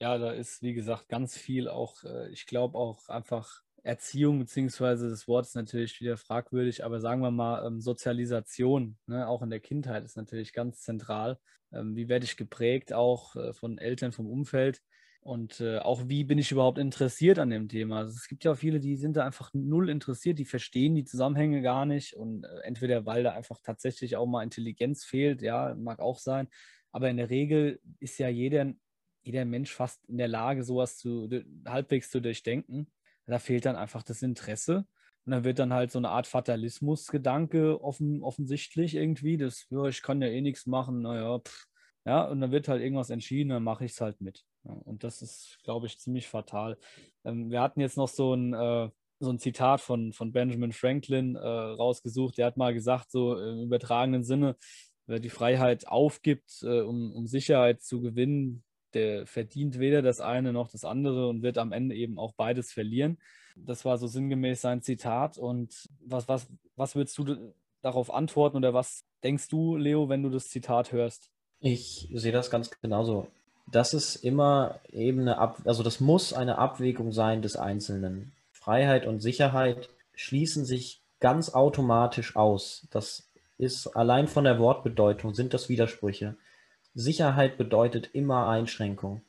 Ja, da ist, wie gesagt, ganz viel auch, äh, ich glaube auch einfach Erziehung, beziehungsweise das Wort ist natürlich wieder fragwürdig, aber sagen wir mal, ähm, Sozialisation, ne, auch in der Kindheit ist natürlich ganz zentral. Ähm, wie werde ich geprägt, auch äh, von Eltern, vom Umfeld? Und äh, auch wie bin ich überhaupt interessiert an dem Thema? Also es gibt ja viele, die sind da einfach null interessiert, die verstehen die Zusammenhänge gar nicht und entweder weil da einfach tatsächlich auch mal Intelligenz fehlt, ja, mag auch sein. Aber in der Regel ist ja jeder, jeder Mensch fast in der Lage, sowas zu halbwegs zu durchdenken. Da fehlt dann einfach das Interesse. Und dann wird dann halt so eine Art Fatalismus-Gedanke offen, offensichtlich irgendwie. Das, ja, ich kann ja eh nichts machen, naja, pff. Ja, und dann wird halt irgendwas entschieden, dann mache ich es halt mit. Ja, und das ist, glaube ich, ziemlich fatal. Ähm, wir hatten jetzt noch so ein, äh, so ein Zitat von, von Benjamin Franklin äh, rausgesucht. Der hat mal gesagt, so im übertragenen Sinne, wer die Freiheit aufgibt, äh, um, um Sicherheit zu gewinnen, der verdient weder das eine noch das andere und wird am Ende eben auch beides verlieren. Das war so sinngemäß sein Zitat. Und was, was, was würdest du darauf antworten oder was denkst du, Leo, wenn du das Zitat hörst? Ich sehe das ganz genauso das ist immer eben eine Ab also das muss eine Abwägung sein des Einzelnen. Freiheit und Sicherheit schließen sich ganz automatisch aus. Das ist allein von der Wortbedeutung sind das Widersprüche. Sicherheit bedeutet immer Einschränkung.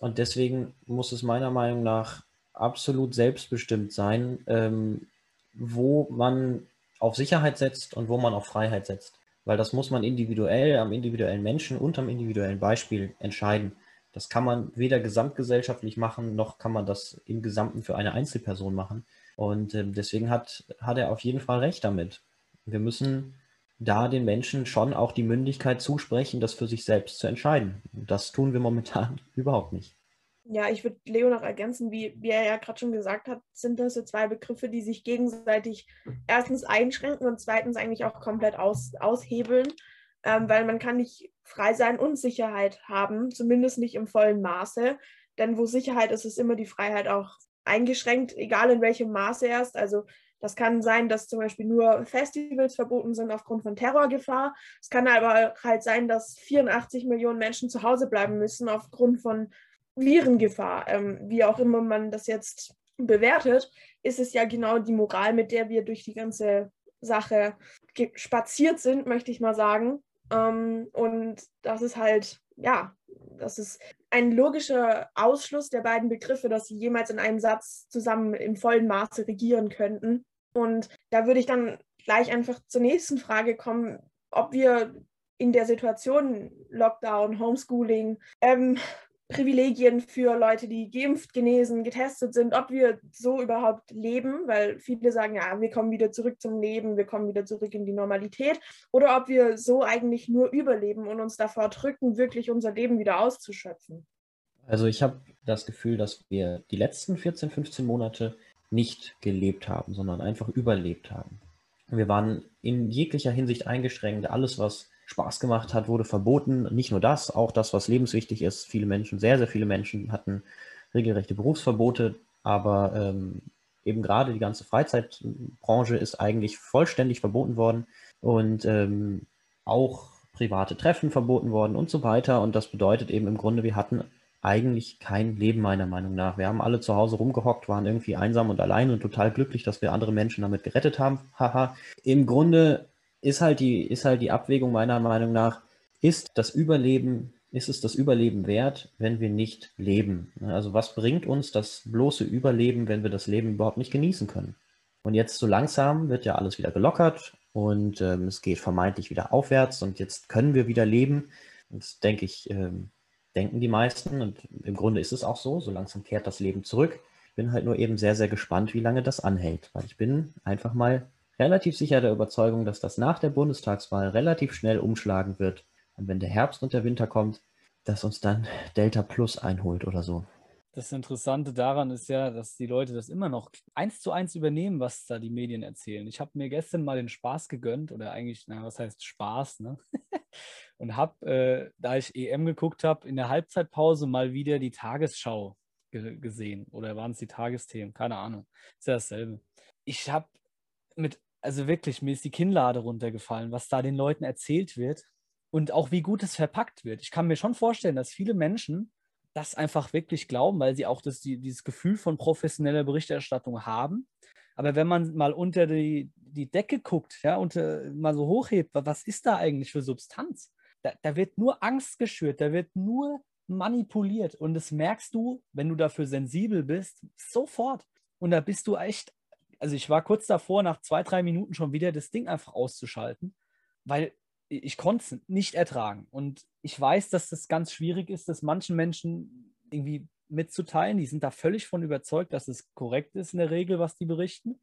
Und deswegen muss es meiner Meinung nach absolut selbstbestimmt sein, ähm, wo man auf Sicherheit setzt und wo man auf Freiheit setzt. Weil das muss man individuell, am individuellen Menschen und am individuellen Beispiel entscheiden. Das kann man weder gesamtgesellschaftlich machen, noch kann man das im Gesamten für eine Einzelperson machen. Und äh, deswegen hat, hat er auf jeden Fall recht damit. Wir müssen da den Menschen schon auch die Mündigkeit zusprechen, das für sich selbst zu entscheiden. Das tun wir momentan [LAUGHS] überhaupt nicht. Ja, ich würde Leo noch ergänzen, wie, wie er ja gerade schon gesagt hat, sind das so zwei Begriffe, die sich gegenseitig erstens einschränken und zweitens eigentlich auch komplett aus, aushebeln, ähm, weil man kann nicht frei sein und Sicherheit haben, zumindest nicht im vollen Maße. Denn wo Sicherheit ist, ist immer die Freiheit auch eingeschränkt, egal in welchem Maße erst. Also das kann sein, dass zum Beispiel nur Festivals verboten sind aufgrund von Terrorgefahr. Es kann aber halt sein, dass 84 Millionen Menschen zu Hause bleiben müssen aufgrund von Virengefahr. Ähm, wie auch immer man das jetzt bewertet, ist es ja genau die Moral, mit der wir durch die ganze Sache spaziert sind, möchte ich mal sagen. Ähm, und das ist halt, ja, das ist ein logischer Ausschluss der beiden Begriffe, dass sie jemals in einem Satz zusammen im vollen Maße regieren könnten. Und da würde ich dann gleich einfach zur nächsten Frage kommen, ob wir in der Situation Lockdown, Homeschooling, ähm, Privilegien für Leute, die geimpft, genesen, getestet sind, ob wir so überhaupt leben, weil viele sagen, ja, wir kommen wieder zurück zum Leben, wir kommen wieder zurück in die Normalität, oder ob wir so eigentlich nur überleben und uns davor drücken, wirklich unser Leben wieder auszuschöpfen. Also ich habe das Gefühl, dass wir die letzten 14, 15 Monate nicht gelebt haben, sondern einfach überlebt haben. Wir waren in jeglicher Hinsicht eingeschränkt. Alles, was Spaß gemacht hat, wurde verboten. Nicht nur das, auch das, was lebenswichtig ist. Viele Menschen, sehr, sehr viele Menschen hatten regelrechte Berufsverbote, aber ähm, eben gerade die ganze Freizeitbranche ist eigentlich vollständig verboten worden und ähm, auch private Treffen verboten worden und so weiter. Und das bedeutet eben im Grunde, wir hatten eigentlich kein Leben, meiner Meinung nach. Wir haben alle zu Hause rumgehockt, waren irgendwie einsam und allein und total glücklich, dass wir andere Menschen damit gerettet haben. Haha. Im Grunde ist halt die, ist halt die Abwägung meiner Meinung nach, ist das Überleben, ist es das Überleben wert, wenn wir nicht leben? Also was bringt uns das bloße Überleben, wenn wir das Leben überhaupt nicht genießen können? Und jetzt so langsam wird ja alles wieder gelockert und ähm, es geht vermeintlich wieder aufwärts und jetzt können wir wieder leben. Das denke ich, ähm, denken die meisten und im Grunde ist es auch so, so langsam kehrt das Leben zurück. Bin halt nur eben sehr, sehr gespannt, wie lange das anhält, weil ich bin einfach mal relativ sicher der Überzeugung, dass das nach der Bundestagswahl relativ schnell umschlagen wird. Und wenn der Herbst und der Winter kommt, dass uns dann Delta Plus einholt oder so. Das Interessante daran ist ja, dass die Leute das immer noch eins zu eins übernehmen, was da die Medien erzählen. Ich habe mir gestern mal den Spaß gegönnt, oder eigentlich, na, was heißt Spaß, ne? [LAUGHS] Und habe, äh, da ich EM geguckt habe, in der Halbzeitpause mal wieder die Tagesschau ge gesehen. Oder waren es die Tagesthemen? Keine Ahnung. Ist ja dasselbe. Ich habe mit, also wirklich, mir ist die Kinnlade runtergefallen, was da den Leuten erzählt wird und auch wie gut es verpackt wird. Ich kann mir schon vorstellen, dass viele Menschen das einfach wirklich glauben, weil sie auch das, die, dieses Gefühl von professioneller Berichterstattung haben. Aber wenn man mal unter die, die Decke guckt, ja, und mal so hochhebt, was ist da eigentlich für Substanz? Da, da wird nur Angst geschürt, da wird nur manipuliert. Und das merkst du, wenn du dafür sensibel bist, sofort. Und da bist du echt, also ich war kurz davor, nach zwei, drei Minuten schon wieder das Ding einfach auszuschalten, weil ich konnte es nicht ertragen. Und ich weiß, dass das ganz schwierig ist, das manchen Menschen irgendwie mitzuteilen. Die sind da völlig von überzeugt, dass es korrekt ist in der Regel, was die berichten.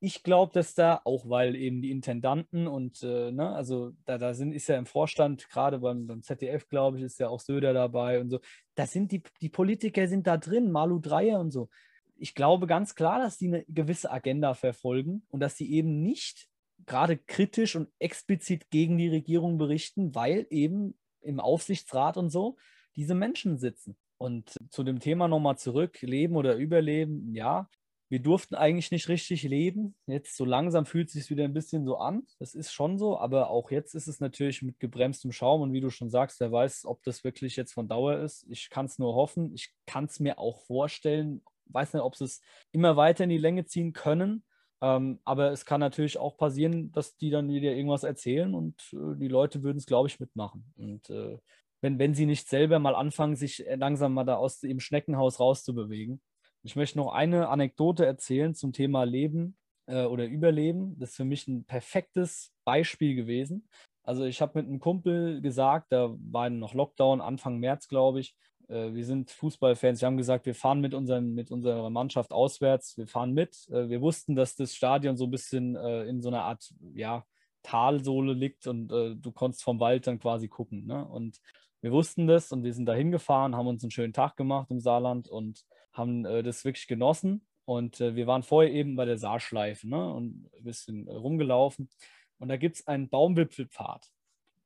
Ich glaube, dass da, auch weil eben die Intendanten und, äh, ne, also da, da sind, ist ja im Vorstand, gerade beim, beim ZDF, glaube ich, ist ja auch Söder dabei und so. Da sind die, die Politiker sind da drin, Malu Dreyer und so. Ich glaube ganz klar, dass die eine gewisse Agenda verfolgen und dass sie eben nicht gerade kritisch und explizit gegen die Regierung berichten, weil eben im Aufsichtsrat und so diese Menschen sitzen. Und zu dem Thema nochmal zurück, Leben oder Überleben, ja, wir durften eigentlich nicht richtig leben. Jetzt so langsam fühlt es sich wieder ein bisschen so an. Das ist schon so, aber auch jetzt ist es natürlich mit gebremstem Schaum und wie du schon sagst, wer weiß, ob das wirklich jetzt von Dauer ist. Ich kann es nur hoffen. Ich kann es mir auch vorstellen, weiß nicht, ob sie es immer weiter in die Länge ziehen können. Ähm, aber es kann natürlich auch passieren, dass die dann wieder irgendwas erzählen und äh, die Leute würden es, glaube ich, mitmachen. Und äh, wenn, wenn sie nicht selber mal anfangen, sich langsam mal da aus dem Schneckenhaus rauszubewegen. Ich möchte noch eine Anekdote erzählen zum Thema Leben äh, oder Überleben. Das ist für mich ein perfektes Beispiel gewesen. Also ich habe mit einem Kumpel gesagt, da war noch Lockdown, Anfang März, glaube ich. Äh, wir sind Fußballfans. Wir haben gesagt, wir fahren mit, unseren, mit unserer Mannschaft auswärts. Wir fahren mit. Äh, wir wussten, dass das Stadion so ein bisschen äh, in so einer Art ja, Talsohle liegt und du konntest vom Wald dann quasi gucken. Ne? Und wir wussten das und wir sind da hingefahren, haben uns einen schönen Tag gemacht im Saarland und haben das wirklich genossen. Und wir waren vorher eben bei der Saarschleife ne? und ein bisschen rumgelaufen. Und da gibt es einen Baumwipfelpfad.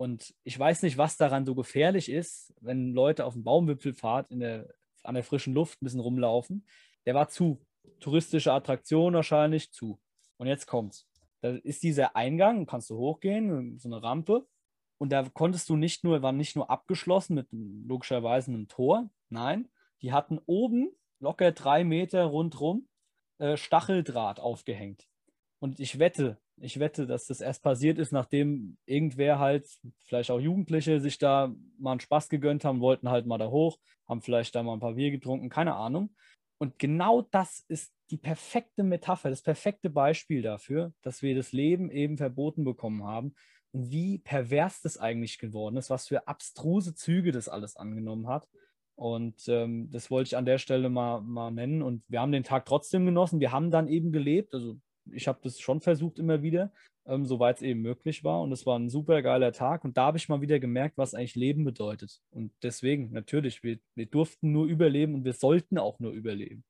Und ich weiß nicht, was daran so gefährlich ist, wenn Leute auf dem Baumwipfelpfad in der, an der frischen Luft ein bisschen rumlaufen. Der war zu. Touristische Attraktion wahrscheinlich zu. Und jetzt kommt's. Da ist dieser Eingang, kannst du hochgehen, so eine Rampe. Und da konntest du nicht nur, war nicht nur abgeschlossen mit logischerweise einem Tor. Nein, die hatten oben locker drei Meter rundrum äh, Stacheldraht aufgehängt. Und ich wette, ich wette, dass das erst passiert ist, nachdem irgendwer halt, vielleicht auch Jugendliche, sich da mal einen Spaß gegönnt haben, wollten halt mal da hoch, haben vielleicht da mal ein paar Bier getrunken, keine Ahnung. Und genau das ist die perfekte Metapher, das perfekte Beispiel dafür, dass wir das Leben eben verboten bekommen haben und wie pervers das eigentlich geworden ist, was für abstruse Züge das alles angenommen hat. Und ähm, das wollte ich an der Stelle mal, mal nennen. Und wir haben den Tag trotzdem genossen. Wir haben dann eben gelebt. Also ich habe das schon versucht immer wieder, ähm, soweit es eben möglich war. Und es war ein super geiler Tag. Und da habe ich mal wieder gemerkt, was eigentlich Leben bedeutet. Und deswegen, natürlich, wir, wir durften nur überleben und wir sollten auch nur überleben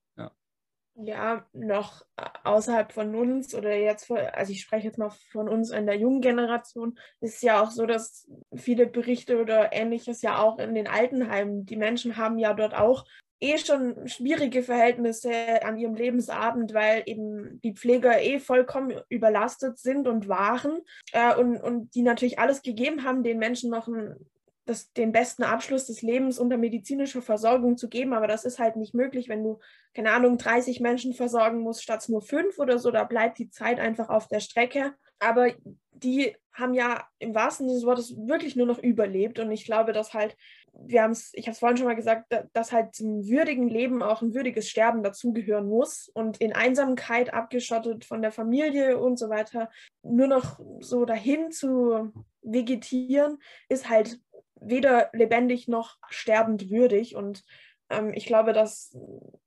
ja, noch außerhalb von uns oder jetzt, also ich spreche jetzt mal von uns in der jungen Generation, ist ja auch so, dass viele Berichte oder ähnliches ja auch in den Altenheimen, die Menschen haben ja dort auch eh schon schwierige Verhältnisse an ihrem Lebensabend, weil eben die Pfleger eh vollkommen überlastet sind und waren äh, und, und die natürlich alles gegeben haben, den Menschen noch ein das, den besten Abschluss des Lebens unter medizinischer Versorgung zu geben, aber das ist halt nicht möglich, wenn du, keine Ahnung, 30 Menschen versorgen musst statt nur fünf oder so, da bleibt die Zeit einfach auf der Strecke. Aber die haben ja im wahrsten Sinne des Wortes wirklich nur noch überlebt und ich glaube, dass halt, wir haben es, ich habe es vorhin schon mal gesagt, dass halt zum würdigen Leben auch ein würdiges Sterben dazugehören muss und in Einsamkeit abgeschottet von der Familie und so weiter, nur noch so dahin zu vegetieren, ist halt weder lebendig noch sterbend würdig. Und ähm, ich glaube, dass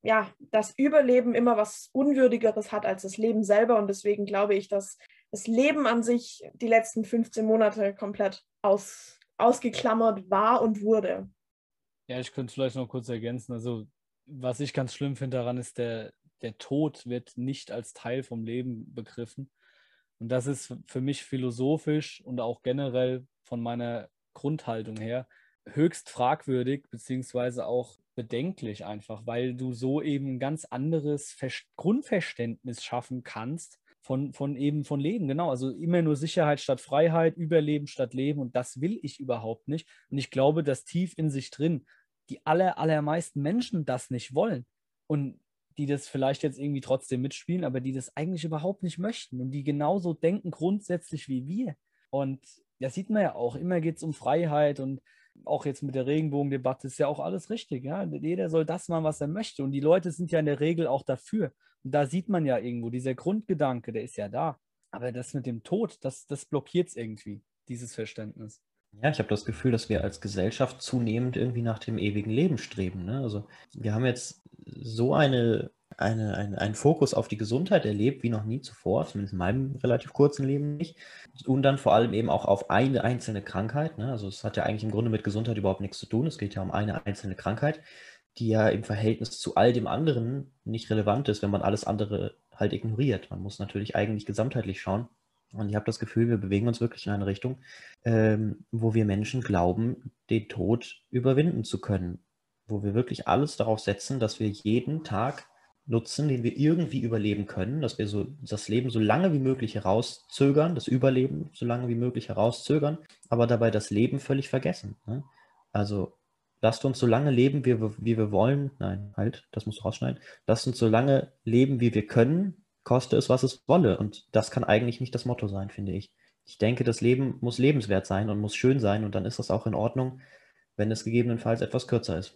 ja, das Überleben immer was Unwürdigeres hat als das Leben selber. Und deswegen glaube ich, dass das Leben an sich die letzten 15 Monate komplett aus, ausgeklammert war und wurde. Ja, ich könnte es vielleicht noch kurz ergänzen. Also, was ich ganz schlimm finde daran ist, der, der Tod wird nicht als Teil vom Leben begriffen. Und das ist für mich philosophisch und auch generell von meiner Grundhaltung her höchst fragwürdig beziehungsweise auch bedenklich einfach, weil du so eben ein ganz anderes Ver Grundverständnis schaffen kannst von, von eben von Leben. Genau, also immer nur Sicherheit statt Freiheit, Überleben statt Leben und das will ich überhaupt nicht. Und ich glaube, dass tief in sich drin die aller, allermeisten Menschen das nicht wollen und die das vielleicht jetzt irgendwie trotzdem mitspielen, aber die das eigentlich überhaupt nicht möchten und die genauso denken grundsätzlich wie wir. Und das sieht man ja auch. Immer geht es um Freiheit und auch jetzt mit der Regenbogendebatte ist ja auch alles richtig. Ja? Jeder soll das machen, was er möchte. Und die Leute sind ja in der Regel auch dafür. Da sieht man ja irgendwo, dieser Grundgedanke, der ist ja da. Aber das mit dem Tod, das, das blockiert es irgendwie, dieses Verständnis. Ja, ich habe das Gefühl, dass wir als Gesellschaft zunehmend irgendwie nach dem ewigen Leben streben. Ne? Also wir haben jetzt so eine eine, ein, einen Fokus auf die Gesundheit erlebt, wie noch nie zuvor, zumindest in meinem relativ kurzen Leben nicht. Und dann vor allem eben auch auf eine einzelne Krankheit. Ne? Also es hat ja eigentlich im Grunde mit Gesundheit überhaupt nichts zu tun. Es geht ja um eine einzelne Krankheit, die ja im Verhältnis zu all dem anderen nicht relevant ist, wenn man alles andere halt ignoriert. Man muss natürlich eigentlich gesamtheitlich schauen. Und ich habe das Gefühl, wir bewegen uns wirklich in eine Richtung, ähm, wo wir Menschen glauben, den Tod überwinden zu können. Wo wir wirklich alles darauf setzen, dass wir jeden Tag nutzen, den wir irgendwie überleben können, dass wir so das Leben so lange wie möglich herauszögern, das Überleben so lange wie möglich herauszögern, aber dabei das Leben völlig vergessen. Ne? Also lasst uns so lange leben, wie wir, wie wir wollen. Nein, halt, das musst du rausschneiden. Lasst uns so lange leben, wie wir können, koste es, was es wolle. Und das kann eigentlich nicht das Motto sein, finde ich. Ich denke, das Leben muss lebenswert sein und muss schön sein und dann ist das auch in Ordnung, wenn es gegebenenfalls etwas kürzer ist.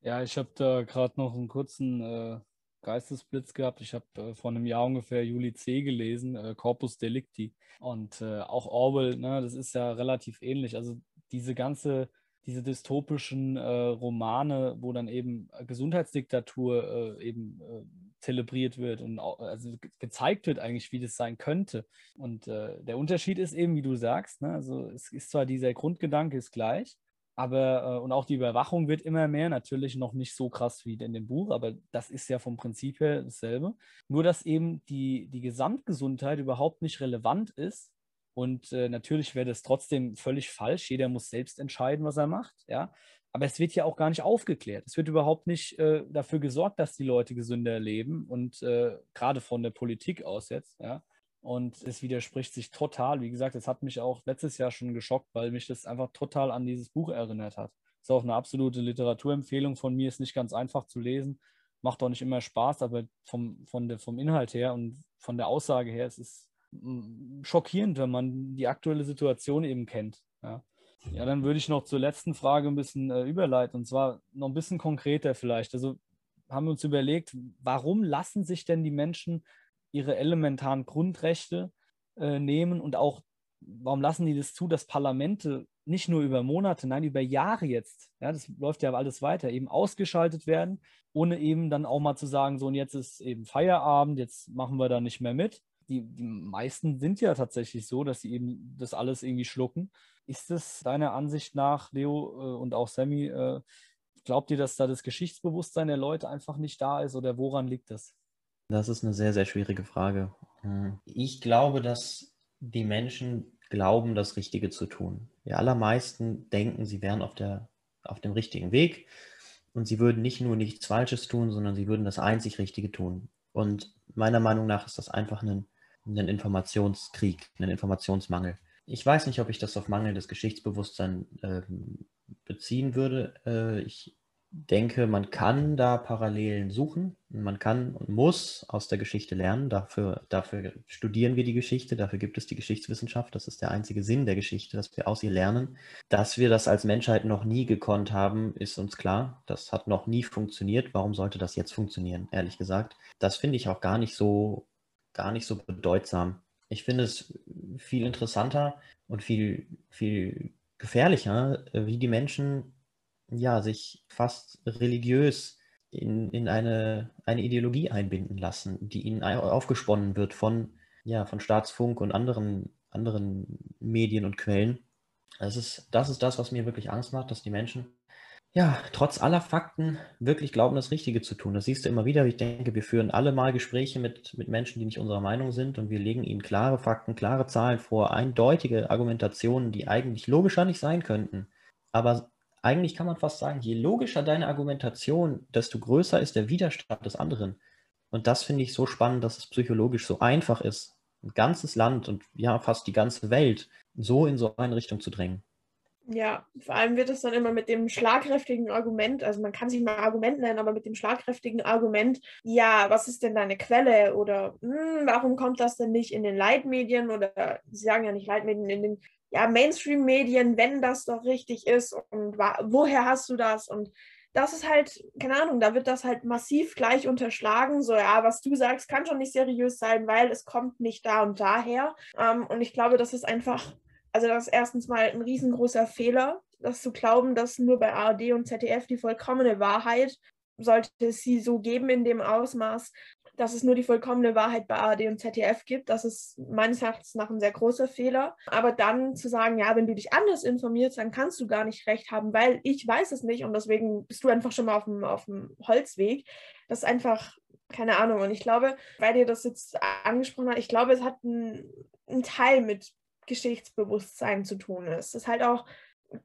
Ja, ich habe da gerade noch einen kurzen äh, Geistesblitz gehabt. Ich habe äh, vor einem Jahr ungefähr Juli C. gelesen, äh, Corpus Delicti. Und äh, auch Orwell, ne, das ist ja relativ ähnlich. Also diese ganze, diese dystopischen äh, Romane, wo dann eben Gesundheitsdiktatur äh, eben äh, zelebriert wird und auch, also gezeigt wird eigentlich, wie das sein könnte. Und der Unterschied ist eben, wie du sagst, ne, also es ist zwar dieser Grundgedanke ist gleich, aber, äh, und auch die Überwachung wird immer mehr, natürlich noch nicht so krass wie in dem Buch, aber das ist ja vom Prinzip her dasselbe. Nur, dass eben die, die Gesamtgesundheit überhaupt nicht relevant ist. Und äh, natürlich wäre das trotzdem völlig falsch. Jeder muss selbst entscheiden, was er macht. Ja? Aber es wird ja auch gar nicht aufgeklärt. Es wird überhaupt nicht äh, dafür gesorgt, dass die Leute gesünder leben und äh, gerade von der Politik aus jetzt. Ja? Und es widerspricht sich total. Wie gesagt, es hat mich auch letztes Jahr schon geschockt, weil mich das einfach total an dieses Buch erinnert hat. Ist auch eine absolute Literaturempfehlung von mir, ist nicht ganz einfach zu lesen, macht auch nicht immer Spaß, aber vom, von der, vom Inhalt her und von der Aussage her, es ist schockierend, wenn man die aktuelle Situation eben kennt. Ja, ja dann würde ich noch zur letzten Frage ein bisschen äh, überleiten und zwar noch ein bisschen konkreter vielleicht. Also haben wir uns überlegt, warum lassen sich denn die Menschen ihre elementaren Grundrechte äh, nehmen und auch, warum lassen die das zu, dass Parlamente nicht nur über Monate, nein, über Jahre jetzt, ja, das läuft ja alles weiter, eben ausgeschaltet werden, ohne eben dann auch mal zu sagen, so und jetzt ist eben Feierabend, jetzt machen wir da nicht mehr mit. Die, die meisten sind ja tatsächlich so, dass sie eben das alles irgendwie schlucken. Ist es deiner Ansicht nach, Leo äh, und auch Sammy, äh, glaubt ihr, dass da das Geschichtsbewusstsein der Leute einfach nicht da ist oder woran liegt das? Das ist eine sehr, sehr schwierige Frage. Hm. Ich glaube, dass die Menschen glauben, das Richtige zu tun. Die allermeisten denken, sie wären auf, der, auf dem richtigen Weg und sie würden nicht nur nichts Falsches tun, sondern sie würden das einzig Richtige tun. Und meiner Meinung nach ist das einfach ein, ein Informationskrieg, ein Informationsmangel. Ich weiß nicht, ob ich das auf mangelndes Geschichtsbewusstsein äh, beziehen würde. Äh, ich denke, man kann da Parallelen suchen. Man kann und muss aus der Geschichte lernen. Dafür, dafür studieren wir die Geschichte, dafür gibt es die Geschichtswissenschaft. Das ist der einzige Sinn der Geschichte, dass wir aus ihr lernen. Dass wir das als Menschheit noch nie gekonnt haben, ist uns klar. Das hat noch nie funktioniert. Warum sollte das jetzt funktionieren, ehrlich gesagt? Das finde ich auch gar nicht so, gar nicht so bedeutsam. Ich finde es viel interessanter und viel, viel gefährlicher, wie die Menschen ja, sich fast religiös in, in eine, eine Ideologie einbinden lassen, die ihnen aufgesponnen wird von, ja, von Staatsfunk und anderen, anderen Medien und Quellen. Das ist, das ist das, was mir wirklich Angst macht, dass die Menschen ja, trotz aller Fakten wirklich glauben, das Richtige zu tun. Das siehst du immer wieder. Ich denke, wir führen alle mal Gespräche mit, mit Menschen, die nicht unserer Meinung sind und wir legen ihnen klare Fakten, klare Zahlen vor, eindeutige Argumentationen, die eigentlich logischer nicht sein könnten. Aber eigentlich kann man fast sagen, je logischer deine Argumentation, desto größer ist der Widerstand des anderen. Und das finde ich so spannend, dass es psychologisch so einfach ist, ein ganzes Land und ja fast die ganze Welt so in so eine Richtung zu drängen. Ja, vor allem wird es dann immer mit dem schlagkräftigen Argument, also man kann sich mal Argument nennen, aber mit dem schlagkräftigen Argument, ja, was ist denn deine Quelle oder hm, warum kommt das denn nicht in den Leitmedien oder sie sagen ja nicht Leitmedien, in den ja, Mainstream-Medien, wenn das doch richtig ist und woher hast du das? Und das ist halt, keine Ahnung, da wird das halt massiv gleich unterschlagen. So, ja, was du sagst, kann schon nicht seriös sein, weil es kommt nicht da und daher. Ähm, und ich glaube, das ist einfach, also das ist erstens mal ein riesengroßer Fehler, das zu glauben, dass nur bei ARD und ZDF die vollkommene Wahrheit sollte es sie so geben in dem Ausmaß, dass es nur die vollkommene Wahrheit bei ARD und ZDF gibt. Das ist meines Erachtens nach ein sehr großer Fehler. Aber dann zu sagen, ja, wenn du dich anders informierst, dann kannst du gar nicht recht haben, weil ich weiß es nicht und deswegen bist du einfach schon mal auf dem, auf dem Holzweg. Das ist einfach keine Ahnung. Und ich glaube, weil ihr das jetzt angesprochen habt, ich glaube, es hat einen Teil mit Geschichtsbewusstsein zu tun. Es ist halt auch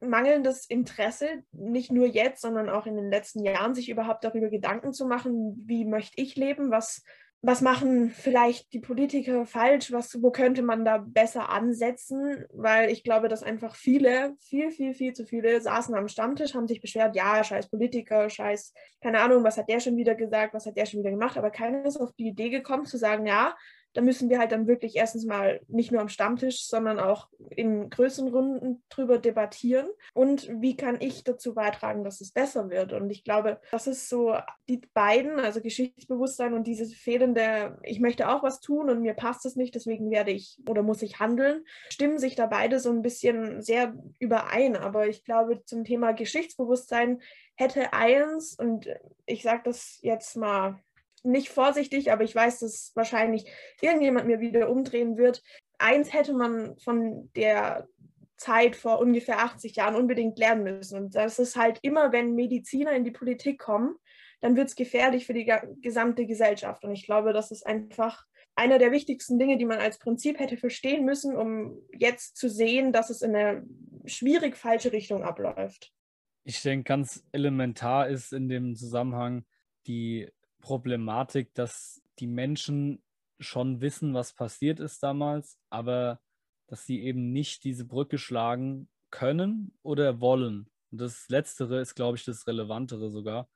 mangelndes Interesse, nicht nur jetzt, sondern auch in den letzten Jahren, sich überhaupt darüber Gedanken zu machen, wie möchte ich leben, was was machen vielleicht die Politiker falsch, was, wo könnte man da besser ansetzen, weil ich glaube, dass einfach viele, viel, viel, viel zu viele saßen am Stammtisch, haben sich beschwert, ja, scheiß Politiker, scheiß, keine Ahnung, was hat der schon wieder gesagt, was hat der schon wieder gemacht, aber keiner ist auf die Idee gekommen zu sagen, ja, da müssen wir halt dann wirklich erstens mal nicht nur am Stammtisch, sondern auch in größeren Runden drüber debattieren. Und wie kann ich dazu beitragen, dass es besser wird? Und ich glaube, das ist so die beiden, also Geschichtsbewusstsein und dieses fehlende, ich möchte auch was tun und mir passt es nicht, deswegen werde ich oder muss ich handeln, stimmen sich da beide so ein bisschen sehr überein. Aber ich glaube, zum Thema Geschichtsbewusstsein hätte eins, und ich sage das jetzt mal nicht vorsichtig, aber ich weiß, dass wahrscheinlich irgendjemand mir wieder umdrehen wird. Eins hätte man von der Zeit vor ungefähr 80 Jahren unbedingt lernen müssen. Und das ist halt immer, wenn Mediziner in die Politik kommen, dann wird es gefährlich für die gesamte Gesellschaft. Und ich glaube, das ist einfach einer der wichtigsten Dinge, die man als Prinzip hätte verstehen müssen, um jetzt zu sehen, dass es in eine schwierig falsche Richtung abläuft. Ich denke, ganz elementar ist in dem Zusammenhang die Problematik, dass die Menschen schon wissen, was passiert ist damals, aber dass sie eben nicht diese Brücke schlagen können oder wollen. Und das Letztere ist, glaube ich, das Relevantere sogar.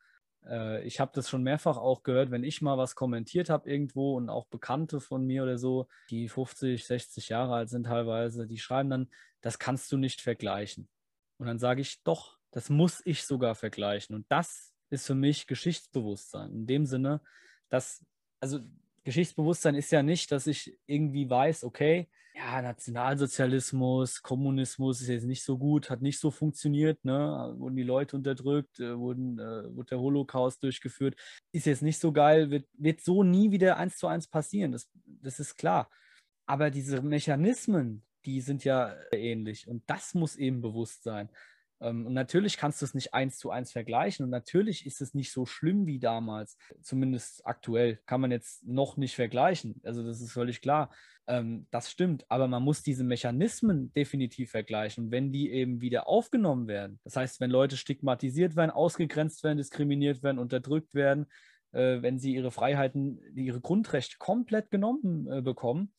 Äh, ich habe das schon mehrfach auch gehört, wenn ich mal was kommentiert habe irgendwo und auch Bekannte von mir oder so, die 50, 60 Jahre alt sind teilweise, die schreiben dann, das kannst du nicht vergleichen. Und dann sage ich, doch, das muss ich sogar vergleichen. Und das ist für mich Geschichtsbewusstsein. In dem Sinne, dass, also Geschichtsbewusstsein ist ja nicht, dass ich irgendwie weiß, okay, ja, Nationalsozialismus, Kommunismus ist jetzt nicht so gut, hat nicht so funktioniert, ne? wurden die Leute unterdrückt, äh, wurden, äh, wurde der Holocaust durchgeführt, ist jetzt nicht so geil, wird, wird so nie wieder eins zu eins passieren, das, das ist klar. Aber diese Mechanismen, die sind ja ähnlich und das muss eben bewusst sein. Ähm, und natürlich kannst du es nicht eins zu eins vergleichen und natürlich ist es nicht so schlimm wie damals, zumindest aktuell kann man jetzt noch nicht vergleichen. Also das ist völlig klar. Ähm, das stimmt, aber man muss diese Mechanismen definitiv vergleichen. Und wenn die eben wieder aufgenommen werden, das heißt, wenn Leute stigmatisiert werden, ausgegrenzt werden, diskriminiert werden, unterdrückt werden, äh, wenn sie ihre Freiheiten, ihre Grundrechte komplett genommen äh, bekommen,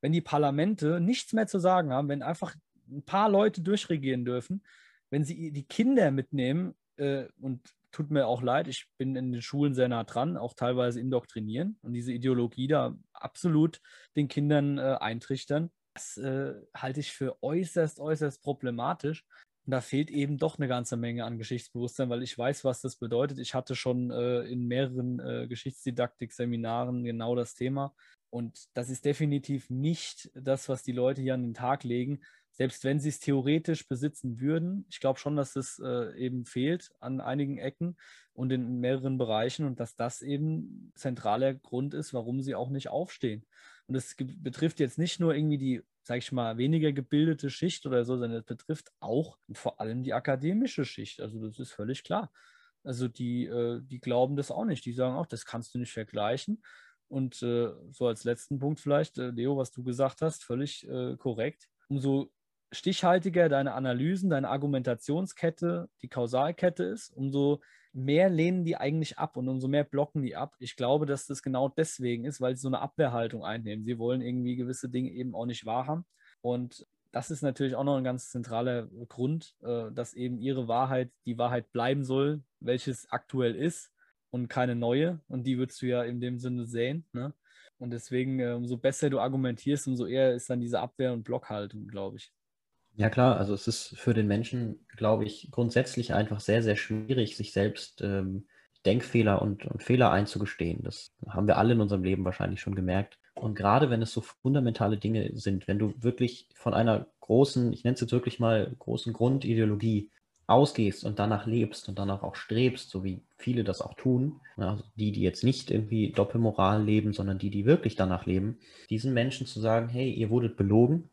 wenn die Parlamente nichts mehr zu sagen haben, wenn einfach ein paar Leute durchregieren dürfen, wenn sie die Kinder mitnehmen, äh, und tut mir auch leid, ich bin in den Schulen sehr nah dran, auch teilweise indoktrinieren und diese Ideologie da absolut den Kindern äh, eintrichtern, das äh, halte ich für äußerst, äußerst problematisch. Und da fehlt eben doch eine ganze Menge an Geschichtsbewusstsein, weil ich weiß, was das bedeutet. Ich hatte schon äh, in mehreren äh, Geschichtsdidaktik-Seminaren genau das Thema. Und das ist definitiv nicht das, was die Leute hier an den Tag legen, selbst wenn sie es theoretisch besitzen würden, ich glaube schon, dass es äh, eben fehlt an einigen Ecken und in mehreren Bereichen und dass das eben zentraler Grund ist, warum sie auch nicht aufstehen. Und es betrifft jetzt nicht nur irgendwie die, sag ich mal, weniger gebildete Schicht oder so, sondern es betrifft auch vor allem die akademische Schicht. Also das ist völlig klar. Also die, äh, die glauben das auch nicht. Die sagen auch, das kannst du nicht vergleichen. Und äh, so als letzten Punkt vielleicht, äh, Leo, was du gesagt hast, völlig äh, korrekt. Umso stichhaltiger deine Analysen, deine Argumentationskette, die Kausalkette ist, umso mehr lehnen die eigentlich ab und umso mehr blocken die ab. Ich glaube, dass das genau deswegen ist, weil sie so eine Abwehrhaltung einnehmen. Sie wollen irgendwie gewisse Dinge eben auch nicht wahrhaben. Und das ist natürlich auch noch ein ganz zentraler Grund, äh, dass eben ihre Wahrheit die Wahrheit bleiben soll, welches aktuell ist und keine neue. Und die würdest du ja in dem Sinne sehen. Ne? Und deswegen, äh, umso besser du argumentierst, umso eher ist dann diese Abwehr- und Blockhaltung, glaube ich. Ja klar, also es ist für den Menschen, glaube ich, grundsätzlich einfach sehr, sehr schwierig, sich selbst ähm, Denkfehler und, und Fehler einzugestehen. Das haben wir alle in unserem Leben wahrscheinlich schon gemerkt. Und gerade wenn es so fundamentale Dinge sind, wenn du wirklich von einer großen, ich nenne es jetzt wirklich mal großen Grundideologie ausgehst und danach lebst und danach auch strebst, so wie viele das auch tun, also die, die jetzt nicht irgendwie Doppelmoral leben, sondern die, die wirklich danach leben, diesen Menschen zu sagen, hey, ihr wurdet belogen,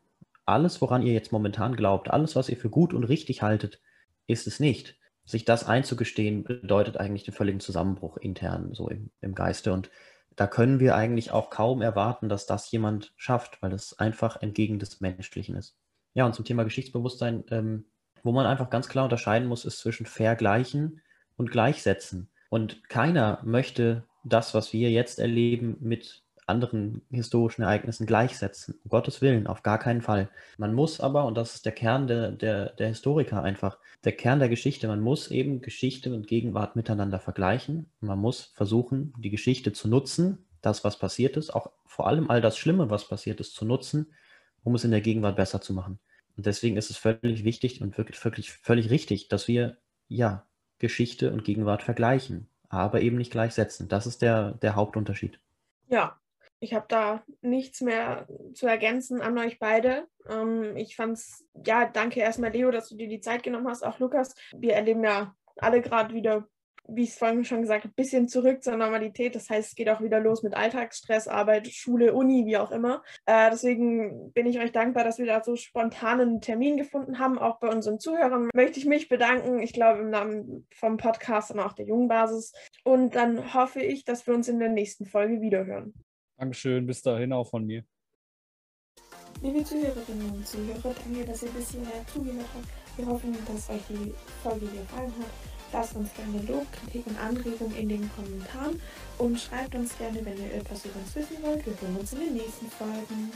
alles, woran ihr jetzt momentan glaubt, alles, was ihr für gut und richtig haltet, ist es nicht. Sich das einzugestehen, bedeutet eigentlich den völligen Zusammenbruch intern, so im, im Geiste. Und da können wir eigentlich auch kaum erwarten, dass das jemand schafft, weil das einfach entgegen des Menschlichen ist. Ja, und zum Thema Geschichtsbewusstsein, ähm, wo man einfach ganz klar unterscheiden muss, ist zwischen vergleichen und gleichsetzen. Und keiner möchte das, was wir jetzt erleben, mit anderen historischen Ereignissen gleichsetzen. Um Gottes Willen, auf gar keinen Fall. Man muss aber, und das ist der Kern der, der, der Historiker einfach, der Kern der Geschichte, man muss eben Geschichte und Gegenwart miteinander vergleichen. Man muss versuchen, die Geschichte zu nutzen, das, was passiert ist, auch vor allem all das Schlimme, was passiert ist, zu nutzen, um es in der Gegenwart besser zu machen. Und deswegen ist es völlig wichtig und wirklich, wirklich völlig richtig, dass wir ja Geschichte und Gegenwart vergleichen, aber eben nicht gleichsetzen. Das ist der, der Hauptunterschied. Ja, ich habe da nichts mehr zu ergänzen an euch beide. Ähm, ich fand's, ja, danke erstmal, Leo, dass du dir die Zeit genommen hast, auch Lukas. Wir erleben ja alle gerade wieder wie ich es vorhin schon gesagt habe, ein bisschen zurück zur Normalität. Das heißt, es geht auch wieder los mit Alltagsstress, Arbeit, Schule, Uni, wie auch immer. Äh, deswegen bin ich euch dankbar, dass wir da so spontanen Termin gefunden haben. Auch bei unseren Zuhörern möchte ich mich bedanken. Ich glaube, im Namen vom Podcast und auch der Jungbasis. Und dann hoffe ich, dass wir uns in der nächsten Folge wiederhören. Dankeschön, bis dahin auch von mir. Liebe Zuhörerinnen und Zuhörer, danke, dass ihr bis hierher zugehört habt. Wir hoffen, dass euch die Folge gefallen hat. Lasst uns gerne Lob, Kritik und Anregungen in den Kommentaren und schreibt uns gerne, wenn ihr etwas über uns wissen wollt. Wir hören uns in den nächsten Folgen.